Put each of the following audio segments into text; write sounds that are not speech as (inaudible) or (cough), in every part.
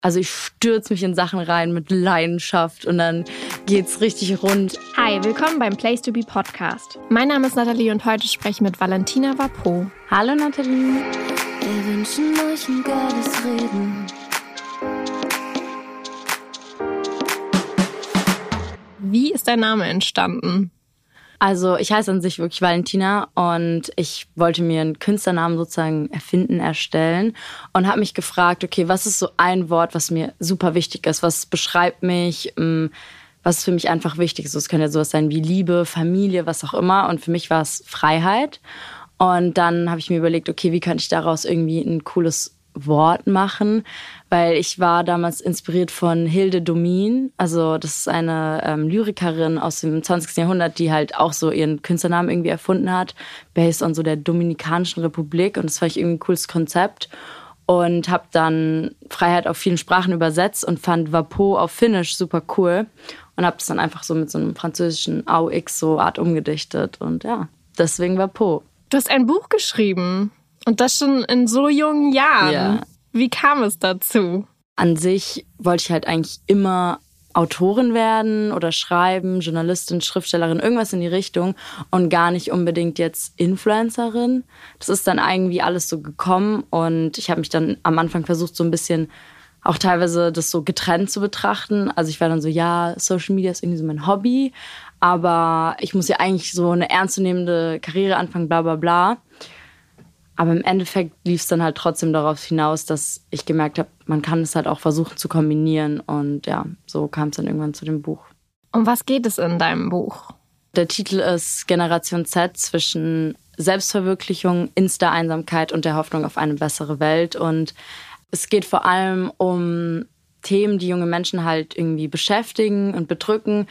Also ich stürze mich in Sachen rein mit Leidenschaft und dann geht's richtig rund. Hi, willkommen beim Place to Be Podcast. Mein Name ist Nathalie und heute spreche ich mit Valentina Vapo. Hallo Nathalie. Wir wünschen euch ein geiles Reden. Wie ist dein Name entstanden? Also ich heiße an sich wirklich Valentina und ich wollte mir einen Künstlernamen sozusagen erfinden, erstellen und habe mich gefragt, okay, was ist so ein Wort, was mir super wichtig ist, was beschreibt mich, ähm, was für mich einfach wichtig ist. Es kann ja sowas sein wie Liebe, Familie, was auch immer und für mich war es Freiheit. Und dann habe ich mir überlegt, okay, wie könnte ich daraus irgendwie ein cooles Wort machen, weil ich war damals inspiriert von Hilde Domin. Also das ist eine ähm, Lyrikerin aus dem 20. Jahrhundert, die halt auch so ihren Künstlernamen irgendwie erfunden hat, based on so der Dominikanischen Republik. Und das fand ich irgendwie ein cooles Konzept. Und habe dann Freiheit auf vielen Sprachen übersetzt und fand Vapo auf Finnisch super cool. Und habe das dann einfach so mit so einem französischen AUX so Art umgedichtet. Und ja, deswegen Vapo. Du hast ein Buch geschrieben. Und das schon in so jungen Jahren. Ja. Wie kam es dazu? An sich wollte ich halt eigentlich immer Autorin werden oder schreiben, Journalistin, Schriftstellerin, irgendwas in die Richtung und gar nicht unbedingt jetzt Influencerin. Das ist dann irgendwie alles so gekommen und ich habe mich dann am Anfang versucht, so ein bisschen auch teilweise das so getrennt zu betrachten. Also ich war dann so, ja, Social Media ist irgendwie so mein Hobby, aber ich muss ja eigentlich so eine ernstzunehmende Karriere anfangen, bla bla bla. Aber im Endeffekt lief es dann halt trotzdem darauf hinaus, dass ich gemerkt habe, man kann es halt auch versuchen zu kombinieren. Und ja, so kam es dann irgendwann zu dem Buch. Um was geht es in deinem Buch? Der Titel ist Generation Z zwischen Selbstverwirklichung, Insta-Einsamkeit und der Hoffnung auf eine bessere Welt. Und es geht vor allem um Themen, die junge Menschen halt irgendwie beschäftigen und bedrücken.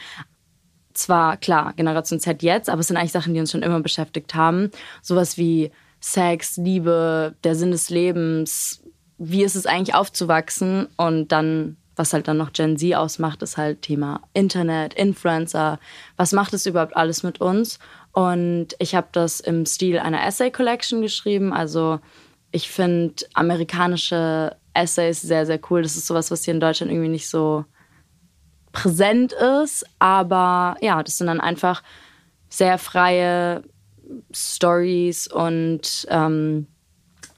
Zwar klar, Generation Z jetzt, aber es sind eigentlich Sachen, die uns schon immer beschäftigt haben. Sowas wie Sex, Liebe, der Sinn des Lebens, wie ist es eigentlich aufzuwachsen und dann, was halt dann noch Gen Z ausmacht, ist halt Thema Internet, Influencer, was macht es überhaupt alles mit uns? Und ich habe das im Stil einer Essay Collection geschrieben, also ich finde amerikanische Essays sehr, sehr cool. Das ist sowas, was hier in Deutschland irgendwie nicht so präsent ist. Aber ja, das sind dann einfach sehr freie Stories und ähm,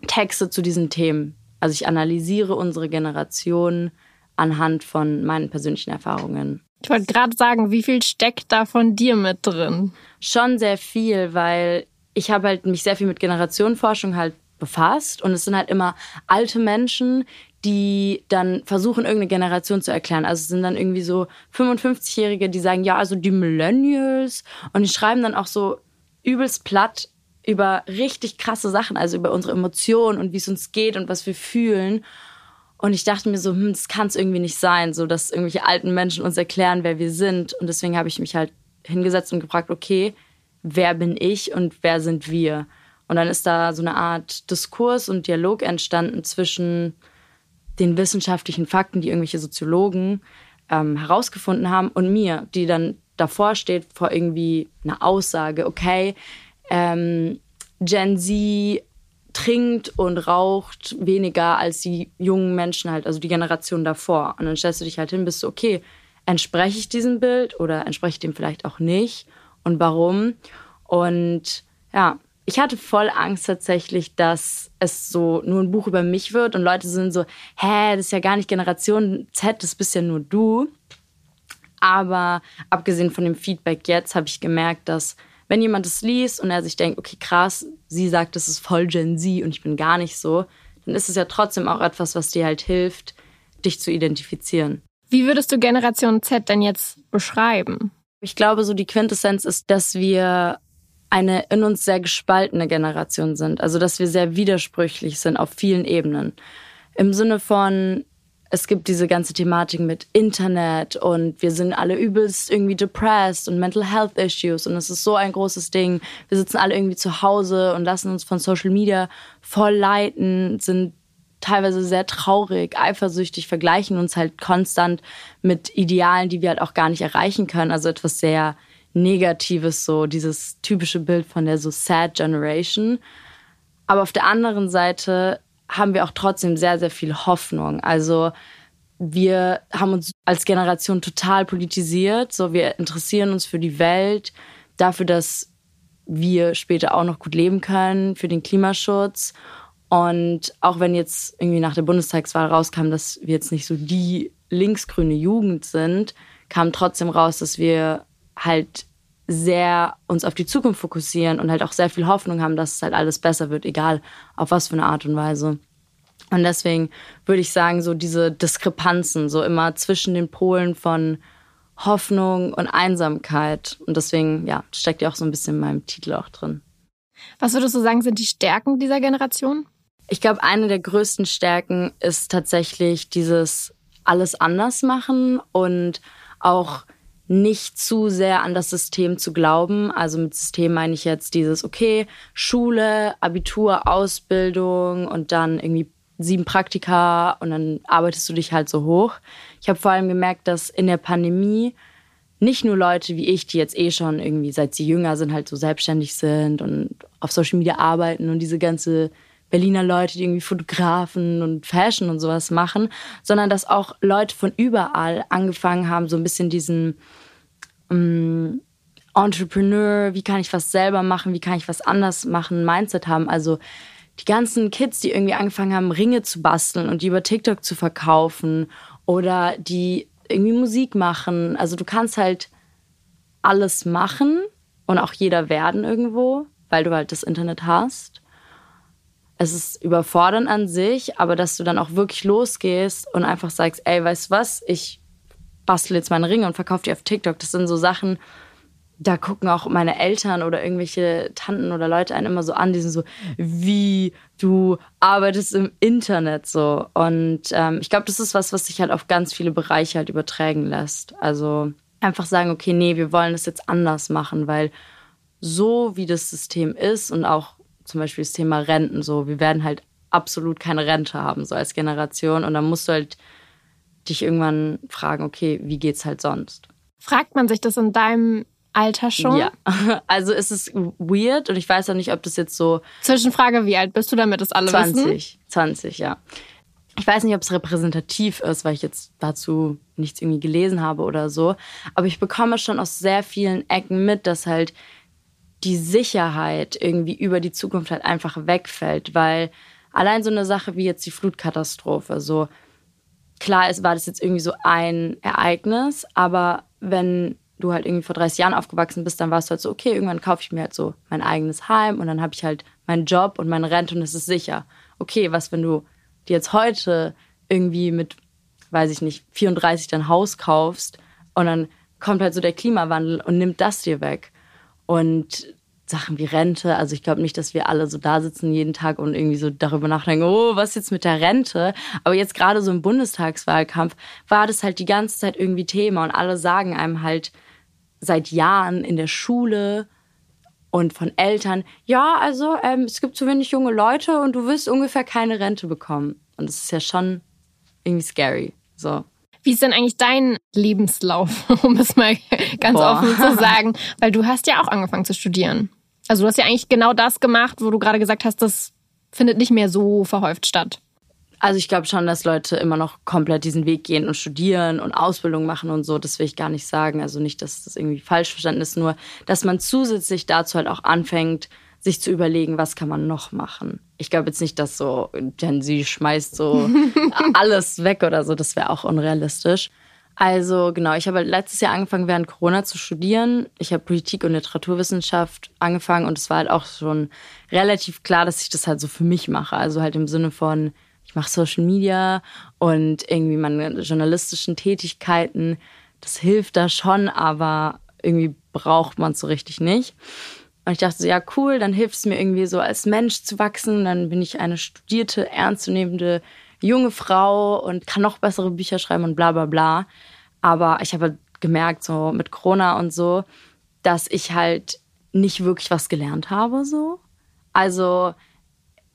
Texte zu diesen Themen. Also ich analysiere unsere Generation anhand von meinen persönlichen Erfahrungen. Ich wollte gerade sagen, wie viel steckt da von dir mit drin? Schon sehr viel, weil ich habe halt mich sehr viel mit Generationenforschung halt befasst und es sind halt immer alte Menschen, die dann versuchen, irgendeine Generation zu erklären. Also es sind dann irgendwie so 55-Jährige, die sagen, ja, also die Millennials und die schreiben dann auch so übelst platt über richtig krasse Sachen, also über unsere Emotionen und wie es uns geht und was wir fühlen. Und ich dachte mir so, hm, das kann es irgendwie nicht sein, so dass irgendwelche alten Menschen uns erklären, wer wir sind. Und deswegen habe ich mich halt hingesetzt und gefragt, okay, wer bin ich und wer sind wir? Und dann ist da so eine Art Diskurs und Dialog entstanden zwischen den wissenschaftlichen Fakten, die irgendwelche Soziologen ähm, herausgefunden haben, und mir, die dann davor steht, vor irgendwie einer Aussage, okay, ähm, Gen Z trinkt und raucht weniger als die jungen Menschen halt, also die Generation davor. Und dann stellst du dich halt hin, bist du, okay, entspreche ich diesem Bild oder entspreche ich dem vielleicht auch nicht und warum? Und ja, ich hatte voll Angst tatsächlich, dass es so nur ein Buch über mich wird und Leute sind so, hä, das ist ja gar nicht Generation Z, das bist ja nur du. Aber abgesehen von dem Feedback jetzt habe ich gemerkt, dass wenn jemand es liest und er sich denkt, okay, krass, sie sagt, das ist voll Gen Z und ich bin gar nicht so, dann ist es ja trotzdem auch etwas, was dir halt hilft, dich zu identifizieren. Wie würdest du Generation Z denn jetzt beschreiben? Ich glaube, so die Quintessenz ist, dass wir eine in uns sehr gespaltene Generation sind. Also, dass wir sehr widersprüchlich sind auf vielen Ebenen. Im Sinne von, es gibt diese ganze Thematik mit Internet und wir sind alle übelst irgendwie depressed und Mental Health Issues und es ist so ein großes Ding. Wir sitzen alle irgendwie zu Hause und lassen uns von Social Media voll leiten, sind teilweise sehr traurig, eifersüchtig, vergleichen uns halt konstant mit Idealen, die wir halt auch gar nicht erreichen können. Also etwas sehr Negatives, so dieses typische Bild von der so Sad Generation. Aber auf der anderen Seite haben wir auch trotzdem sehr, sehr viel Hoffnung. Also wir haben uns als Generation total politisiert. So, wir interessieren uns für die Welt, dafür, dass wir später auch noch gut leben können, für den Klimaschutz. Und auch wenn jetzt irgendwie nach der Bundestagswahl rauskam, dass wir jetzt nicht so die linksgrüne Jugend sind, kam trotzdem raus, dass wir halt sehr uns auf die Zukunft fokussieren und halt auch sehr viel Hoffnung haben, dass es halt alles besser wird, egal auf was für eine Art und Weise. Und deswegen würde ich sagen, so diese Diskrepanzen, so immer zwischen den Polen von Hoffnung und Einsamkeit. Und deswegen, ja, steckt ja auch so ein bisschen in meinem Titel auch drin. Was würdest du sagen, sind die Stärken dieser Generation? Ich glaube, eine der größten Stärken ist tatsächlich dieses alles anders machen und auch nicht zu sehr an das System zu glauben. Also mit System meine ich jetzt dieses, okay, Schule, Abitur, Ausbildung und dann irgendwie sieben Praktika und dann arbeitest du dich halt so hoch. Ich habe vor allem gemerkt, dass in der Pandemie nicht nur Leute wie ich, die jetzt eh schon irgendwie, seit sie jünger sind, halt so selbstständig sind und auf Social Media arbeiten und diese ganze Berliner Leute, die irgendwie Fotografen und Fashion und sowas machen, sondern dass auch Leute von überall angefangen haben, so ein bisschen diesen ähm, Entrepreneur, wie kann ich was selber machen, wie kann ich was anders machen, Mindset haben. Also die ganzen Kids, die irgendwie angefangen haben, Ringe zu basteln und die über TikTok zu verkaufen oder die irgendwie Musik machen. Also du kannst halt alles machen und auch jeder werden irgendwo, weil du halt das Internet hast. Es ist überfordernd an sich, aber dass du dann auch wirklich losgehst und einfach sagst, ey, weißt du was, ich bastel jetzt meine Ringe und verkaufe die auf TikTok. Das sind so Sachen, da gucken auch meine Eltern oder irgendwelche Tanten oder Leute einen immer so an, die sind so, wie du arbeitest im Internet so. Und ähm, ich glaube, das ist was, was sich halt auf ganz viele Bereiche halt übertragen lässt. Also einfach sagen, okay, nee, wir wollen das jetzt anders machen, weil so wie das System ist und auch zum Beispiel das Thema Renten so, wir werden halt absolut keine Rente haben, so als Generation. Und dann musst du halt dich irgendwann fragen, okay, wie geht's halt sonst? Fragt man sich das in deinem Alter schon? Ja, (laughs) also es ist weird und ich weiß auch nicht, ob das jetzt so. Zwischenfrage, wie alt bist du, damit das alle 20, wissen? 20, 20, ja. Ich weiß nicht, ob es repräsentativ ist, weil ich jetzt dazu nichts irgendwie gelesen habe oder so. Aber ich bekomme schon aus sehr vielen Ecken mit, dass halt die Sicherheit irgendwie über die Zukunft halt einfach wegfällt, weil allein so eine Sache wie jetzt die Flutkatastrophe, so klar ist, war das jetzt irgendwie so ein Ereignis, aber wenn du halt irgendwie vor 30 Jahren aufgewachsen bist, dann warst du halt so, okay, irgendwann kaufe ich mir halt so mein eigenes Heim und dann habe ich halt meinen Job und meine Rente und es ist sicher. Okay, was, wenn du dir jetzt heute irgendwie mit, weiß ich nicht, 34 dein Haus kaufst und dann kommt halt so der Klimawandel und nimmt das dir weg. Und Sachen wie Rente, also ich glaube nicht, dass wir alle so da sitzen jeden Tag und irgendwie so darüber nachdenken, oh, was jetzt mit der Rente? Aber jetzt gerade so im Bundestagswahlkampf war das halt die ganze Zeit irgendwie Thema und alle sagen einem halt, seit Jahren in der Schule und von Eltern, ja, also ähm, es gibt zu wenig junge Leute und du wirst ungefähr keine Rente bekommen. Und das ist ja schon irgendwie scary. So. Wie ist denn eigentlich dein Lebenslauf, (laughs) um es mal ganz Boah. offen zu (laughs) sagen? Weil du hast ja auch angefangen zu studieren. Also du hast ja eigentlich genau das gemacht, wo du gerade gesagt hast, das findet nicht mehr so verhäuft statt. Also ich glaube schon, dass Leute immer noch komplett diesen Weg gehen und studieren und Ausbildung machen und so. Das will ich gar nicht sagen. Also nicht, dass das irgendwie falsch verstanden ist, nur dass man zusätzlich dazu halt auch anfängt, sich zu überlegen, was kann man noch machen. Ich glaube jetzt nicht, dass so Gen Z schmeißt so (laughs) alles weg oder so. Das wäre auch unrealistisch. Also genau, ich habe halt letztes Jahr angefangen, während Corona zu studieren. Ich habe Politik und Literaturwissenschaft angefangen und es war halt auch schon relativ klar, dass ich das halt so für mich mache. Also halt im Sinne von, ich mache Social Media und irgendwie meine journalistischen Tätigkeiten. Das hilft da schon, aber irgendwie braucht man es so richtig nicht. Und ich dachte so, ja, cool, dann hilft es mir irgendwie so als Mensch zu wachsen. Dann bin ich eine studierte, ernstzunehmende junge Frau und kann noch bessere Bücher schreiben und bla bla bla. Aber ich habe halt gemerkt, so mit Corona und so, dass ich halt nicht wirklich was gelernt habe, so. Also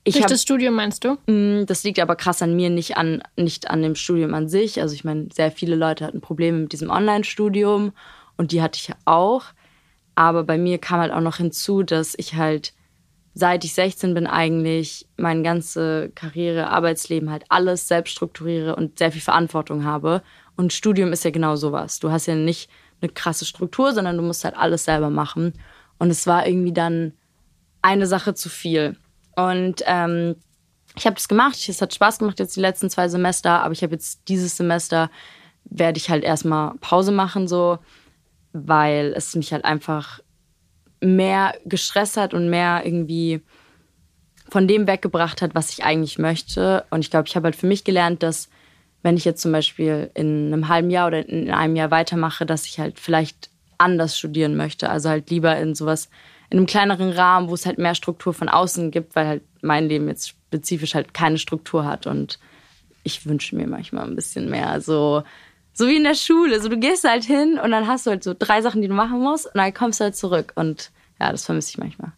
ich Durch hab, das Studium meinst du? Mm, Das liegt aber krass an mir, nicht an, nicht an dem Studium an sich. Also ich meine, sehr viele Leute hatten Probleme mit diesem Online-Studium und die hatte ich ja auch. Aber bei mir kam halt auch noch hinzu, dass ich halt seit ich 16 bin, eigentlich meine ganze Karriere, Arbeitsleben halt alles selbst strukturiere und sehr viel Verantwortung habe. Und Studium ist ja genau sowas. Du hast ja nicht eine krasse Struktur, sondern du musst halt alles selber machen. Und es war irgendwie dann eine Sache zu viel. Und ähm, ich habe das gemacht. Es hat Spaß gemacht jetzt die letzten zwei Semester, aber ich habe jetzt dieses Semester werde ich halt erstmal Pause machen so, weil es mich halt einfach mehr gestresst hat und mehr irgendwie von dem weggebracht hat, was ich eigentlich möchte. Und ich glaube, ich habe halt für mich gelernt, dass wenn ich jetzt zum Beispiel in einem halben Jahr oder in einem Jahr weitermache, dass ich halt vielleicht anders studieren möchte. Also halt lieber in sowas, in einem kleineren Rahmen, wo es halt mehr Struktur von außen gibt, weil halt mein Leben jetzt spezifisch halt keine Struktur hat. Und ich wünsche mir manchmal ein bisschen mehr so, so wie in der Schule. So, du gehst halt hin und dann hast du halt so drei Sachen, die du machen musst und dann kommst du halt zurück. Und ja, das vermisse ich manchmal.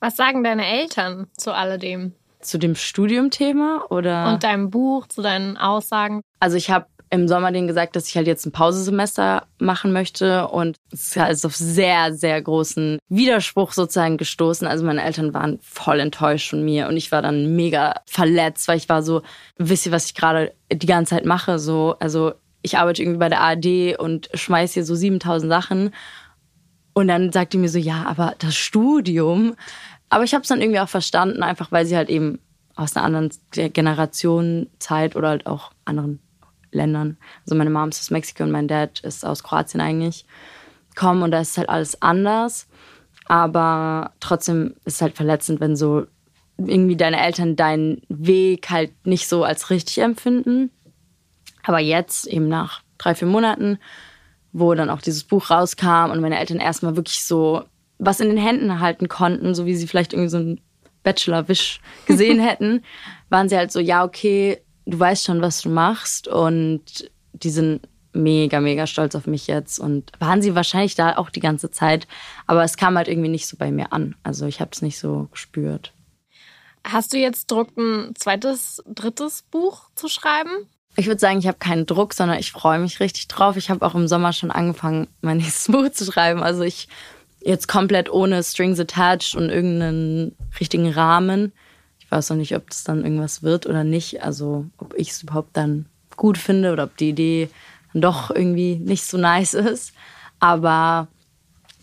Was sagen deine Eltern zu alledem? Zu dem Studiumthema oder? Und deinem Buch, zu deinen Aussagen? Also ich habe im Sommer denen gesagt, dass ich halt jetzt ein Pausesemester machen möchte und es ist halt auf sehr, sehr großen Widerspruch sozusagen gestoßen. Also meine Eltern waren voll enttäuscht von mir und ich war dann mega verletzt, weil ich war so, wisst ihr, was ich gerade die ganze Zeit mache? So, also ich arbeite irgendwie bei der ARD und schmeiß hier so 7000 Sachen und dann sagt die mir so, ja, aber das Studium. Aber ich habe es dann irgendwie auch verstanden, einfach weil sie halt eben aus einer anderen Generation, Zeit oder halt auch anderen Ländern. Also meine Mom ist aus Mexiko und mein Dad ist aus Kroatien eigentlich kommen und da ist halt alles anders. Aber trotzdem ist es halt verletzend, wenn so irgendwie deine Eltern deinen Weg halt nicht so als richtig empfinden. Aber jetzt, eben nach drei, vier Monaten, wo dann auch dieses Buch rauskam und meine Eltern erstmal wirklich so was in den Händen halten konnten, so wie sie vielleicht irgendwie so einen Bachelor-Wisch (laughs) gesehen hätten, waren sie halt so, ja, okay, du weißt schon, was du machst und die sind mega, mega stolz auf mich jetzt und waren sie wahrscheinlich da auch die ganze Zeit, aber es kam halt irgendwie nicht so bei mir an. Also ich habe es nicht so gespürt. Hast du jetzt Druck, ein zweites, drittes Buch zu schreiben? Ich würde sagen, ich habe keinen Druck, sondern ich freue mich richtig drauf. Ich habe auch im Sommer schon angefangen, mein (laughs) nächstes Buch zu schreiben. Also ich jetzt komplett ohne Strings attached und irgendeinen richtigen Rahmen. Ich weiß noch nicht, ob das dann irgendwas wird oder nicht. Also ob ich es überhaupt dann gut finde oder ob die Idee dann doch irgendwie nicht so nice ist. Aber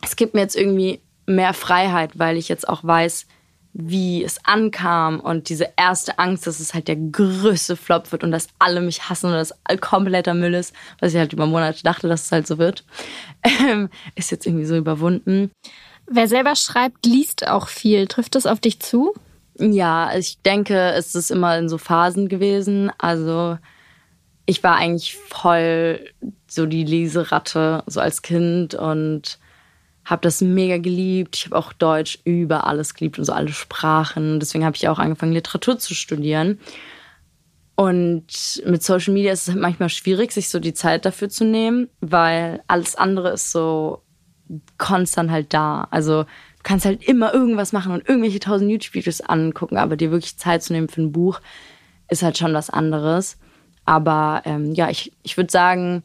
es gibt mir jetzt irgendwie mehr Freiheit, weil ich jetzt auch weiß, wie es ankam und diese erste Angst, dass es halt der größte Flop wird und dass alle mich hassen und dass kompletter Müll ist, was ich halt über Monate dachte, dass es halt so wird, (laughs) ähm, ist jetzt irgendwie so überwunden. Wer selber schreibt, liest auch viel. Trifft das auf dich zu? Ja, ich denke, es ist immer in so Phasen gewesen. Also ich war eigentlich voll so die Leseratte, so als Kind und habe das mega geliebt. Ich habe auch Deutsch über alles geliebt und so alle Sprachen. Deswegen habe ich auch angefangen, Literatur zu studieren. Und mit Social Media ist es halt manchmal schwierig, sich so die Zeit dafür zu nehmen, weil alles andere ist so konstant halt da. Also du kannst halt immer irgendwas machen und irgendwelche tausend YouTube-Videos angucken, aber dir wirklich Zeit zu nehmen für ein Buch ist halt schon was anderes. Aber ähm, ja, ich, ich würde sagen,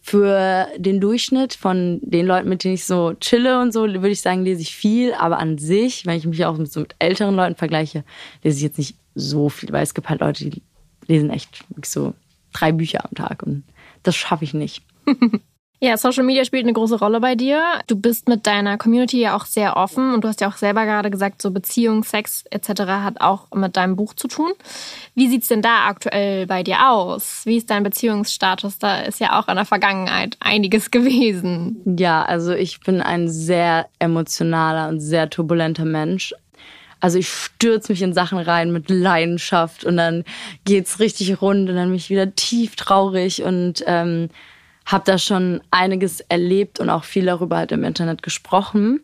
für den Durchschnitt von den Leuten, mit denen ich so chille und so, würde ich sagen, lese ich viel. Aber an sich, wenn ich mich auch mit, so mit älteren Leuten vergleiche, lese ich jetzt nicht so viel, weil es gibt halt Leute, die lesen echt so drei Bücher am Tag und das schaffe ich nicht. (laughs) Ja, Social Media spielt eine große Rolle bei dir. Du bist mit deiner Community ja auch sehr offen und du hast ja auch selber gerade gesagt, so Beziehung, Sex etc. hat auch mit deinem Buch zu tun. Wie sieht's denn da aktuell bei dir aus? Wie ist dein Beziehungsstatus? Da ist ja auch in der Vergangenheit einiges (laughs) gewesen. Ja, also ich bin ein sehr emotionaler und sehr turbulenter Mensch. Also ich stürze mich in Sachen rein mit Leidenschaft und dann geht's richtig rund und dann bin ich wieder tief traurig und ähm, habe da schon einiges erlebt und auch viel darüber halt im Internet gesprochen.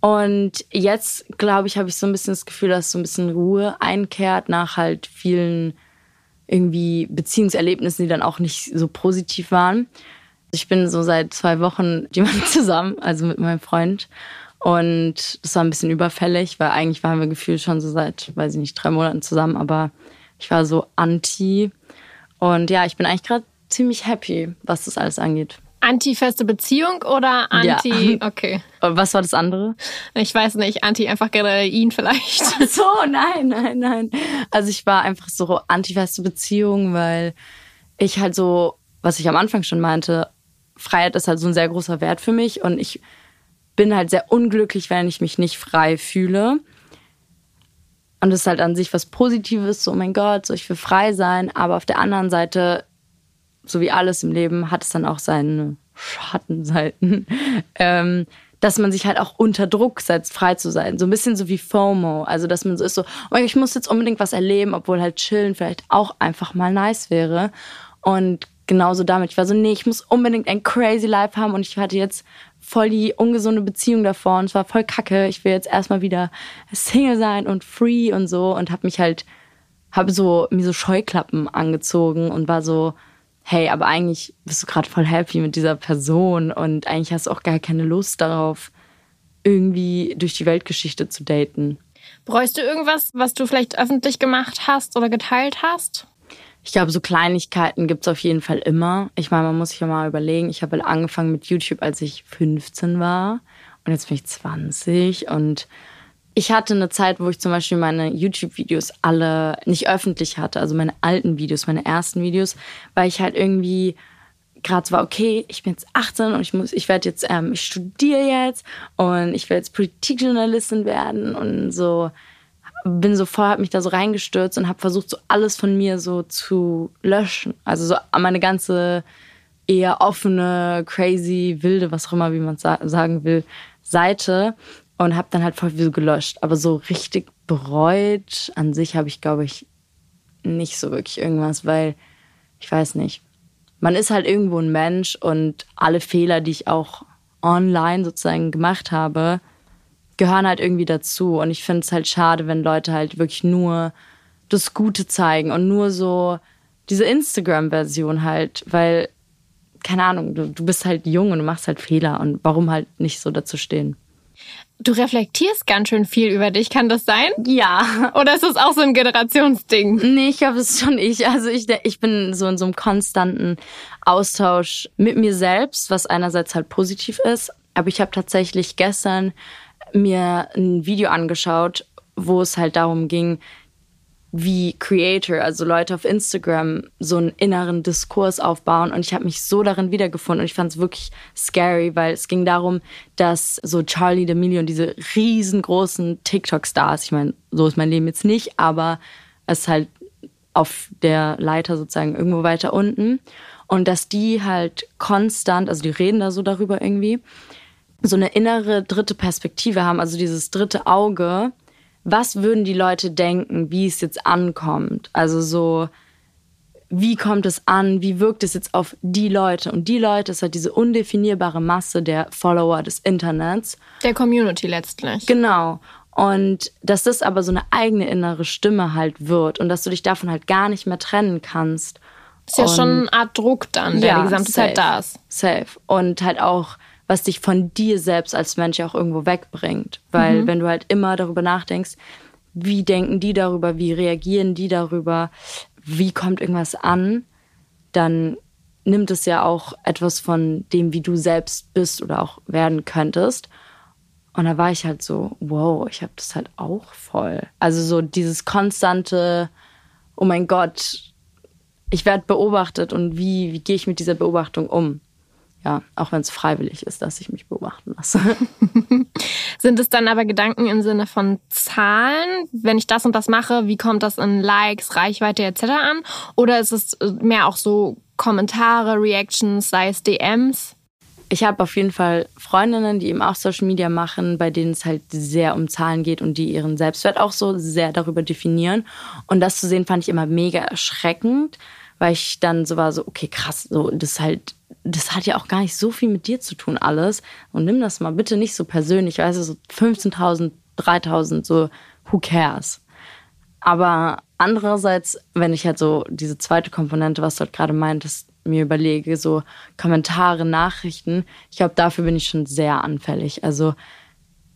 Und jetzt, glaube ich, habe ich so ein bisschen das Gefühl, dass so ein bisschen Ruhe einkehrt nach halt vielen irgendwie Beziehungserlebnissen, die dann auch nicht so positiv waren. Ich bin so seit zwei Wochen (laughs) mit jemandem zusammen, also mit meinem Freund. Und das war ein bisschen überfällig, weil eigentlich waren wir gefühlt schon so seit, weiß ich nicht, drei Monaten zusammen, aber ich war so anti. Und ja, ich bin eigentlich gerade ziemlich happy, was das alles angeht. Anti-feste Beziehung oder anti. Ja. (laughs) Okay. Und was war das andere? Ich weiß nicht, anti einfach generell ihn vielleicht. Ach so, nein, nein, nein. Also ich war einfach so anti-feste Beziehung, weil ich halt so, was ich am Anfang schon meinte, Freiheit ist halt so ein sehr großer Wert für mich und ich bin halt sehr unglücklich, wenn ich mich nicht frei fühle. Und das ist halt an sich was Positives, so, oh mein Gott, so ich will frei sein. Aber auf der anderen Seite, so wie alles im Leben, hat es dann auch seine Schattenseiten. (laughs) ähm, dass man sich halt auch unter Druck setzt, frei zu sein. So ein bisschen so wie FOMO. Also, dass man so ist so, oh, ich muss jetzt unbedingt was erleben, obwohl halt chillen vielleicht auch einfach mal nice wäre. Und genauso damit. Ich war so, nee, ich muss unbedingt ein crazy Life haben und ich hatte jetzt voll die ungesunde Beziehung davor und es war voll kacke. Ich will jetzt erstmal wieder Single sein und free und so und habe mich halt, habe so mir so Scheuklappen angezogen und war so, hey, aber eigentlich bist du gerade voll happy mit dieser Person und eigentlich hast du auch gar keine Lust darauf, irgendwie durch die Weltgeschichte zu daten. Bereust du irgendwas, was du vielleicht öffentlich gemacht hast oder geteilt hast? Ich glaube, so Kleinigkeiten gibt's auf jeden Fall immer. Ich meine, man muss sich ja mal überlegen. Ich habe halt angefangen mit YouTube, als ich 15 war. Und jetzt bin ich 20. Und ich hatte eine Zeit, wo ich zum Beispiel meine YouTube-Videos alle nicht öffentlich hatte. Also meine alten Videos, meine ersten Videos, weil ich halt irgendwie gerade war, okay, ich bin jetzt 18 und ich muss, ich werde jetzt, ähm, ich studiere jetzt und ich werde jetzt Politikjournalistin werden und so bin so voll, hab mich da so reingestürzt und habe versucht, so alles von mir so zu löschen. Also so meine ganze eher offene, crazy, wilde, was auch immer, wie man sa sagen will, Seite und habe dann halt voll so gelöscht. Aber so richtig bereut an sich habe ich, glaube ich, nicht so wirklich irgendwas, weil ich weiß nicht. Man ist halt irgendwo ein Mensch und alle Fehler, die ich auch online sozusagen gemacht habe, gehören halt irgendwie dazu. Und ich finde es halt schade, wenn Leute halt wirklich nur das Gute zeigen und nur so diese Instagram-Version halt, weil, keine Ahnung, du, du bist halt jung und du machst halt Fehler und warum halt nicht so dazu stehen? Du reflektierst ganz schön viel über dich, kann das sein? Ja. Oder ist das auch so ein Generationsding? Nee, ich glaube, es ist schon ich. Also ich, ich bin so in so einem konstanten Austausch mit mir selbst, was einerseits halt positiv ist. Aber ich habe tatsächlich gestern mir ein Video angeschaut, wo es halt darum ging, wie Creator, also Leute auf Instagram, so einen inneren Diskurs aufbauen. Und ich habe mich so darin wiedergefunden und ich fand es wirklich scary, weil es ging darum, dass so Charlie D'Amelio und diese riesengroßen TikTok-Stars, ich meine, so ist mein Leben jetzt nicht, aber es ist halt auf der Leiter sozusagen irgendwo weiter unten. Und dass die halt konstant, also die reden da so darüber irgendwie, so eine innere dritte Perspektive haben, also dieses dritte Auge. Was würden die Leute denken, wie es jetzt ankommt? Also so, wie kommt es an? Wie wirkt es jetzt auf die Leute? Und die Leute ist halt diese undefinierbare Masse der Follower des Internets. Der Community letztlich. Genau. Und dass das aber so eine eigene innere Stimme halt wird und dass du dich davon halt gar nicht mehr trennen kannst. Ist ja und schon eine Art Druck dann, der ja, die gesamte safe, Zeit da ist. Safe. Und halt auch, was dich von dir selbst als Mensch auch irgendwo wegbringt. Weil Mhm. wenn du halt immer darüber nachdenkst, wie denken die darüber, wie reagieren die darüber, wie kommt irgendwas an, dann nimmt es ja auch etwas von dem, wie du selbst bist oder auch werden könntest. Und da war ich halt so, wow, ich habe das halt auch voll. Also so dieses konstante, oh mein Gott, ich werde beobachtet und wie, wie gehe ich mit dieser Beobachtung um? Ja, auch wenn es freiwillig ist, dass ich mich beobachten lasse. (laughs) Sind es dann aber Gedanken im Sinne von Zahlen? Wenn ich das und das mache, wie kommt das in Likes, Reichweite etc. an? Oder ist es äh, mehr auch so Kommentare, Reactions, sei es DMs? Ich habe auf jeden Fall Freundinnen, die eben auch Social Media machen, bei denen es halt sehr um Zahlen geht und die ihren Selbstwert auch so sehr darüber definieren. Und das zu sehen, fand ich immer mega erschreckend, weil ich dann so war, so, okay, krass, so, das halt, das hat ja auch gar nicht so viel mit dir zu tun, alles. Und nimm das mal bitte nicht so persönlich, weißt du, so 15.000, 3.000, so, who cares? Aber andererseits, wenn ich halt so diese zweite Komponente, was du halt gerade meintest, mir überlege, so Kommentare, Nachrichten, ich glaube, dafür bin ich schon sehr anfällig. Also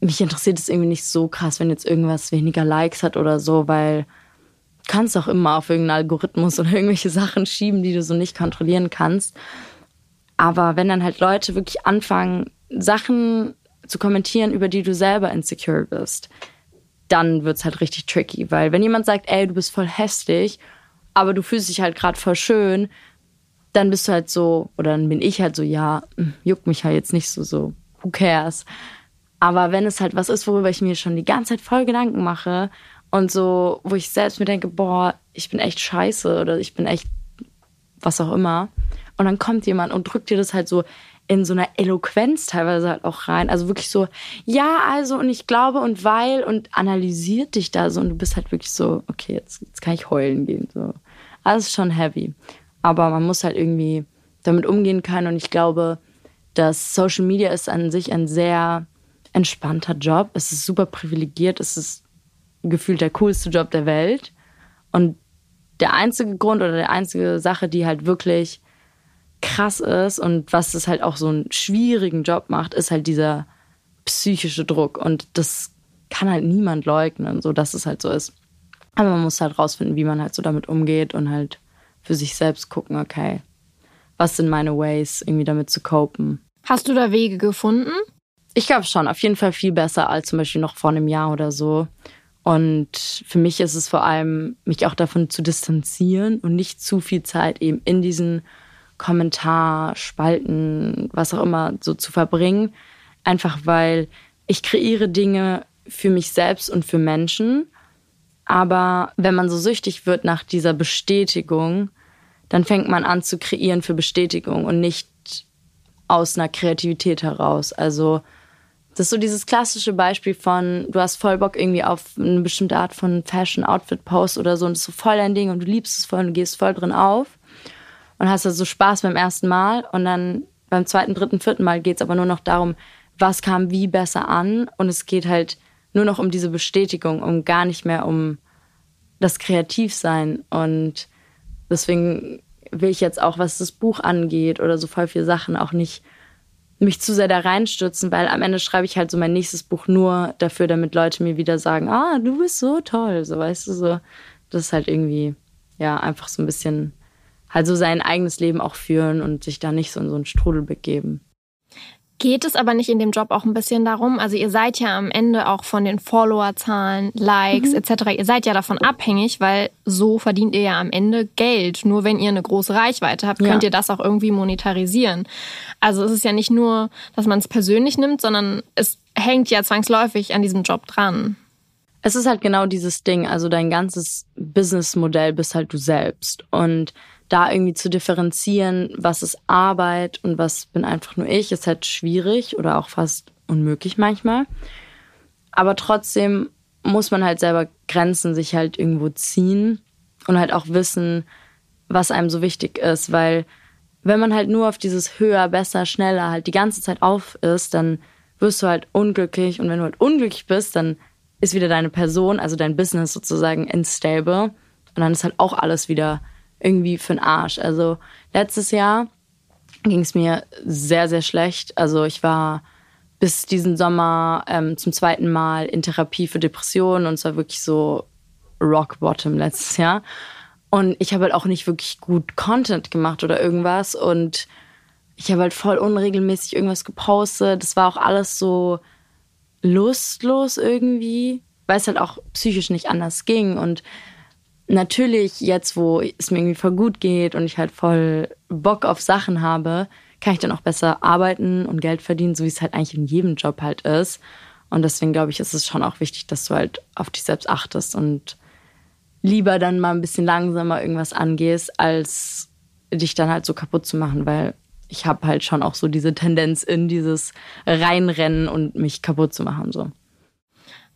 mich interessiert es irgendwie nicht so krass, wenn jetzt irgendwas weniger Likes hat oder so, weil kannst auch immer auf irgendeinen Algorithmus oder irgendwelche Sachen schieben, die du so nicht kontrollieren kannst. Aber wenn dann halt Leute wirklich anfangen, Sachen zu kommentieren, über die du selber insecure bist, dann wird's halt richtig tricky. Weil wenn jemand sagt, ey, du bist voll hässlich, aber du fühlst dich halt gerade voll schön, dann bist du halt so, oder dann bin ich halt so, ja, hm, juckt mich halt jetzt nicht so, so, who cares? Aber wenn es halt was ist, worüber ich mir schon die ganze Zeit voll Gedanken mache und so, wo ich selbst mir denke, boah, ich bin echt scheiße oder ich bin echt was auch immer. Und dann kommt jemand und drückt dir das halt so in so einer Eloquenz teilweise halt auch rein. Also wirklich so, ja, also und ich glaube und weil und analysiert dich da so und du bist halt wirklich so, okay, jetzt, jetzt kann ich heulen gehen. So. Also ist schon heavy. Aber man muss halt irgendwie damit umgehen können und ich glaube, dass Social Media ist an sich ein sehr entspannter Job. Es ist super privilegiert. Es ist gefühlt der coolste Job der Welt. Und der einzige Grund oder der einzige Sache, die halt wirklich krass ist und was es halt auch so einen schwierigen Job macht, ist halt dieser psychische Druck. Und das kann halt niemand leugnen, so dass es halt so ist. Aber man muss halt rausfinden, wie man halt so damit umgeht und halt für sich selbst gucken, okay, was sind meine Ways, irgendwie damit zu copen. Hast du da Wege gefunden? Ich glaube schon, auf jeden Fall viel besser als zum Beispiel noch vor einem Jahr oder so. Und für mich ist es vor allem, mich auch davon zu distanzieren und nicht zu viel Zeit eben in diesen Kommentarspalten, was auch immer, so zu verbringen. Einfach weil ich kreiere Dinge für mich selbst und für Menschen. Aber wenn man so süchtig wird nach dieser Bestätigung, dann fängt man an zu kreieren für Bestätigung und nicht aus einer Kreativität heraus. Also das ist so dieses klassische Beispiel von, du hast voll Bock irgendwie auf eine bestimmte Art von Fashion-Outfit-Post oder so und das ist so voll dein Ding und du liebst es voll und du gehst voll drin auf und hast da so Spaß beim ersten Mal und dann beim zweiten, dritten, vierten Mal geht es aber nur noch darum, was kam wie besser an und es geht halt nur noch um diese Bestätigung, um gar nicht mehr um das Kreativsein und deswegen will ich jetzt auch, was das Buch angeht oder so voll viele Sachen auch nicht mich zu sehr da reinstürzen, weil am Ende schreibe ich halt so mein nächstes Buch nur dafür, damit Leute mir wieder sagen, ah, du bist so toll, so weißt du so. Das ist halt irgendwie, ja, einfach so ein bisschen halt so sein eigenes Leben auch führen und sich da nicht so in so einen Strudel begeben. Geht es aber nicht in dem Job auch ein bisschen darum? Also ihr seid ja am Ende auch von den Followerzahlen, Likes mhm. etc. Ihr seid ja davon abhängig, weil so verdient ihr ja am Ende Geld. Nur wenn ihr eine große Reichweite habt, könnt ja. ihr das auch irgendwie monetarisieren. Also es ist ja nicht nur, dass man es persönlich nimmt, sondern es hängt ja zwangsläufig an diesem Job dran. Es ist halt genau dieses Ding. Also dein ganzes Businessmodell bist halt du selbst und da irgendwie zu differenzieren, was ist Arbeit und was bin einfach nur ich, ist halt schwierig oder auch fast unmöglich manchmal. Aber trotzdem muss man halt selber Grenzen sich halt irgendwo ziehen und halt auch wissen, was einem so wichtig ist, weil wenn man halt nur auf dieses höher, besser, schneller halt die ganze Zeit auf ist, dann wirst du halt unglücklich und wenn du halt unglücklich bist, dann ist wieder deine Person, also dein Business sozusagen unstable und dann ist halt auch alles wieder irgendwie für den Arsch. Also letztes Jahr ging es mir sehr, sehr schlecht. Also ich war bis diesen Sommer ähm, zum zweiten Mal in Therapie für Depressionen und es war wirklich so Rock Bottom letztes Jahr. Und ich habe halt auch nicht wirklich gut Content gemacht oder irgendwas. Und ich habe halt voll unregelmäßig irgendwas gepostet. Das war auch alles so lustlos irgendwie, weil es halt auch psychisch nicht anders ging. Und natürlich jetzt, wo es mir irgendwie voll gut geht und ich halt voll Bock auf Sachen habe, kann ich dann auch besser arbeiten und Geld verdienen, so wie es halt eigentlich in jedem Job halt ist. Und deswegen glaube ich, ist es schon auch wichtig, dass du halt auf dich selbst achtest und lieber dann mal ein bisschen langsamer irgendwas angehst, als dich dann halt so kaputt zu machen, weil ich habe halt schon auch so diese Tendenz in dieses Reinrennen und mich kaputt zu machen. So.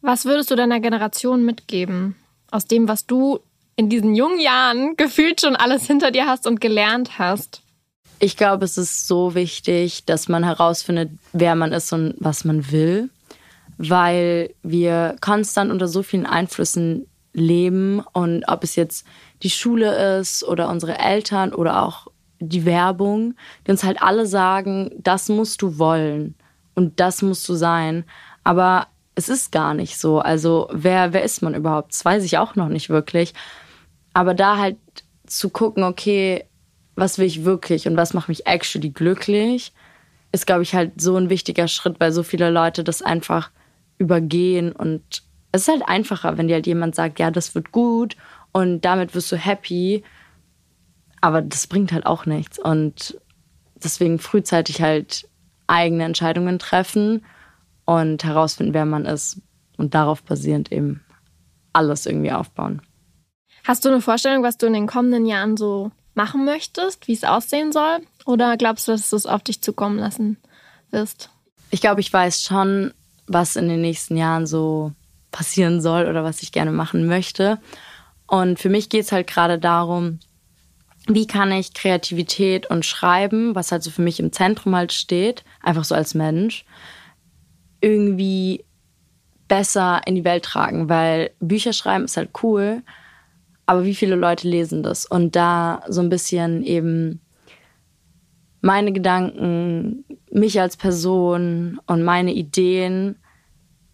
Was würdest du deiner Generation mitgeben? Aus dem, was du in diesen jungen Jahren gefühlt schon alles hinter dir hast und gelernt hast? Ich glaube, es ist so wichtig, dass man herausfindet, wer man ist und was man will, weil wir konstant unter so vielen Einflüssen leben und ob es jetzt die Schule ist oder unsere Eltern oder auch die Werbung, die uns halt alle sagen, das musst du wollen und das musst du sein. Aber es ist gar nicht so. Also wer, wer ist man überhaupt? Das weiß ich auch noch nicht wirklich. Aber da halt zu gucken, okay, was will ich wirklich und was macht mich actually glücklich, ist, glaube ich, halt so ein wichtiger Schritt, weil so viele Leute das einfach übergehen und es ist halt einfacher, wenn dir halt jemand sagt, ja, das wird gut und damit wirst du happy, aber das bringt halt auch nichts und deswegen frühzeitig halt eigene Entscheidungen treffen und herausfinden, wer man ist und darauf basierend eben alles irgendwie aufbauen. Hast du eine Vorstellung, was du in den kommenden Jahren so machen möchtest, wie es aussehen soll? Oder glaubst du, dass du es auf dich zukommen lassen wirst? Ich glaube, ich weiß schon, was in den nächsten Jahren so passieren soll oder was ich gerne machen möchte. Und für mich geht es halt gerade darum, wie kann ich Kreativität und Schreiben, was halt so für mich im Zentrum halt steht, einfach so als Mensch, irgendwie besser in die Welt tragen, weil Bücher schreiben ist halt cool, aber wie viele Leute lesen das? Und da so ein bisschen eben meine Gedanken, mich als Person und meine Ideen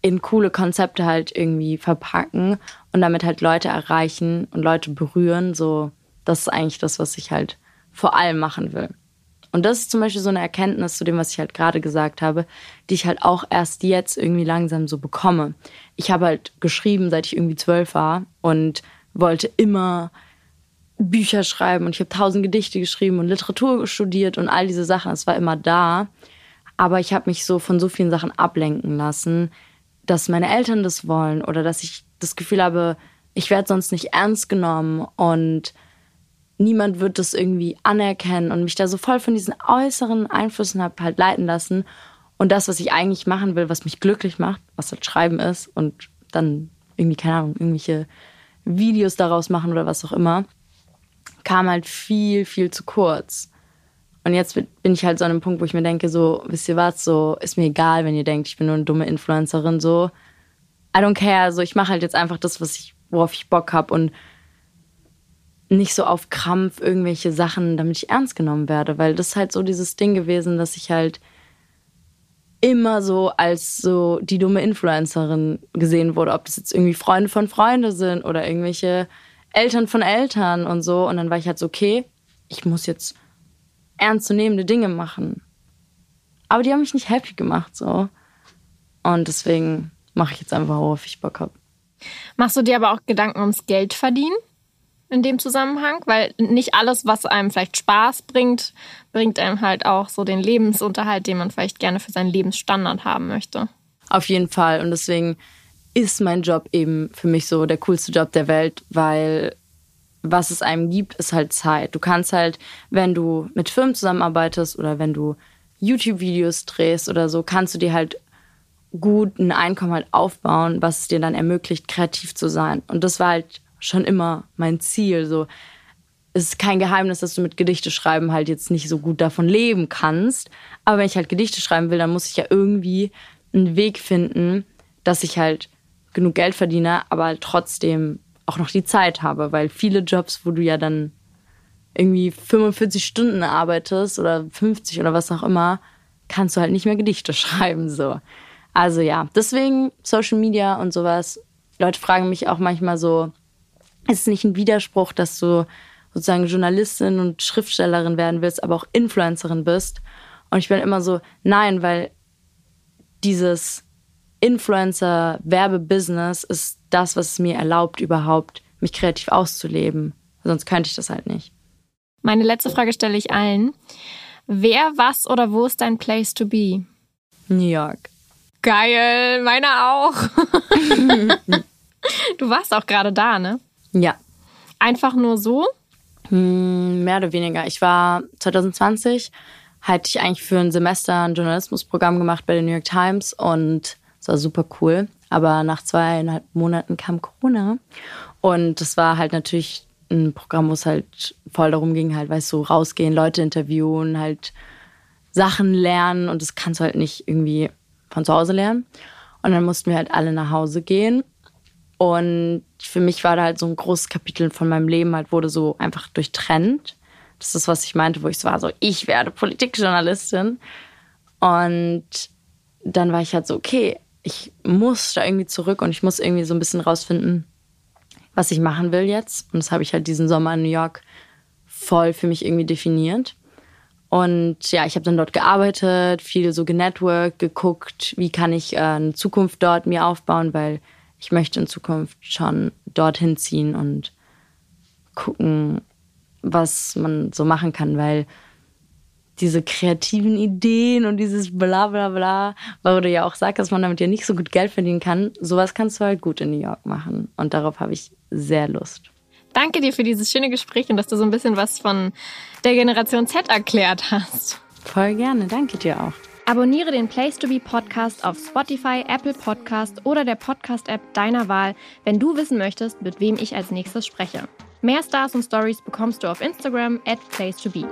in coole Konzepte halt irgendwie verpacken und damit halt Leute erreichen und Leute berühren. So, das ist eigentlich das, was ich halt vor allem machen will. Und das ist zum Beispiel so eine Erkenntnis zu dem, was ich halt gerade gesagt habe, die ich halt auch erst jetzt irgendwie langsam so bekomme. Ich habe halt geschrieben, seit ich irgendwie zwölf war und wollte immer Bücher schreiben und ich habe tausend Gedichte geschrieben und Literatur studiert und all diese Sachen. Es war immer da. Aber ich habe mich so von so vielen Sachen ablenken lassen, dass meine Eltern das wollen oder dass ich das Gefühl habe, ich werde sonst nicht ernst genommen und niemand wird das irgendwie anerkennen und mich da so voll von diesen äußeren Einflüssen habe halt leiten lassen. Und das, was ich eigentlich machen will, was mich glücklich macht, was halt Schreiben ist und dann irgendwie, keine Ahnung, irgendwelche Videos daraus machen oder was auch immer, kam halt viel, viel zu kurz. Und jetzt bin ich halt so an einem Punkt, wo ich mir denke, so, wisst ihr was, so, ist mir egal, wenn ihr denkt, ich bin nur eine dumme Influencerin, so, I don't care, so, ich mache halt jetzt einfach das, was ich, worauf ich Bock habe und nicht so auf Krampf irgendwelche Sachen, damit ich ernst genommen werde, weil das ist halt so dieses Ding gewesen, dass ich halt immer so als so die dumme Influencerin gesehen wurde, ob das jetzt irgendwie Freunde von Freunden sind oder irgendwelche Eltern von Eltern und so. Und dann war ich halt so, okay, ich muss jetzt ernstzunehmende Dinge machen. Aber die haben mich nicht happy gemacht, so. Und deswegen mache ich jetzt einfach, worauf ich Bock habe. Machst du dir aber auch Gedanken ums Geld verdienen? In dem Zusammenhang, weil nicht alles, was einem vielleicht Spaß bringt, bringt einem halt auch so den Lebensunterhalt, den man vielleicht gerne für seinen Lebensstandard haben möchte. Auf jeden Fall. Und deswegen ist mein Job eben für mich so der coolste Job der Welt, weil was es einem gibt, ist halt Zeit. Du kannst halt, wenn du mit Firmen zusammenarbeitest oder wenn du YouTube-Videos drehst oder so, kannst du dir halt gut ein Einkommen halt aufbauen, was es dir dann ermöglicht, kreativ zu sein. Und das war halt schon immer mein Ziel. So, es ist kein Geheimnis, dass du mit Gedichte schreiben halt jetzt nicht so gut davon leben kannst. Aber wenn ich halt Gedichte schreiben will, dann muss ich ja irgendwie einen Weg finden, dass ich halt genug Geld verdiene, aber trotzdem auch noch die Zeit habe, weil viele Jobs, wo du ja dann irgendwie 45 Stunden arbeitest oder 50 oder was auch immer, kannst du halt nicht mehr Gedichte (laughs) schreiben so. Also ja, deswegen Social Media und sowas. Leute fragen mich auch manchmal so, ist es nicht ein Widerspruch, dass du sozusagen Journalistin und Schriftstellerin werden willst, aber auch Influencerin bist. Und ich bin immer so, nein, weil dieses Influencer-Werbebusiness ist das, was es mir erlaubt, überhaupt mich kreativ auszuleben. Sonst könnte ich das halt nicht. Meine letzte Frage stelle ich allen. Wer, was oder wo ist dein Place to be? New York. Geil, meiner auch. (laughs) (laughs) du warst auch gerade da, ne? Ja. Einfach nur so? Hm, mehr oder weniger. Ich war 2020, hatte ich eigentlich für ein Semester ein Journalismusprogramm gemacht bei der New York Times und es war super cool. Aber nach zweieinhalb Monaten kam Corona und das war halt natürlich ein Programm, wo es halt voll darum ging, halt, weißt du, rausgehen, Leute interviewen, halt Sachen lernen und das kannst du halt nicht irgendwie von zu Hause lernen. Und dann mussten wir halt alle nach Hause gehen und für mich war da halt so ein großes Kapitel von meinem Leben halt wurde so einfach durchtrennt. Das ist, was ich meinte, wo ich so war, so ich werde Politikjournalistin. Und dann war ich halt so, okay, ich muss da irgendwie zurück und ich muss irgendwie so ein bisschen rausfinden, was ich machen will jetzt. Und das habe ich halt diesen Sommer in New York voll für mich irgendwie definiert. Und ja, ich habe dann dort gearbeitet, viel so genetworked, geguckt, wie kann ich äh, eine Zukunft dort mir aufbauen, weil ich möchte in Zukunft schon dorthin ziehen und gucken, was man so machen kann, weil diese kreativen Ideen und dieses bla bla bla, weil du ja auch sagst, dass man damit ja nicht so gut Geld verdienen kann, sowas kannst du halt gut in New York machen. Und darauf habe ich sehr Lust. Danke dir für dieses schöne Gespräch und dass du so ein bisschen was von der Generation Z erklärt hast. Voll gerne, danke dir auch. Abonniere den Place to Be Podcast auf Spotify, Apple Podcast oder der Podcast-App deiner Wahl, wenn du wissen möchtest, mit wem ich als nächstes spreche. Mehr Stars und Stories bekommst du auf Instagram at Place to Be.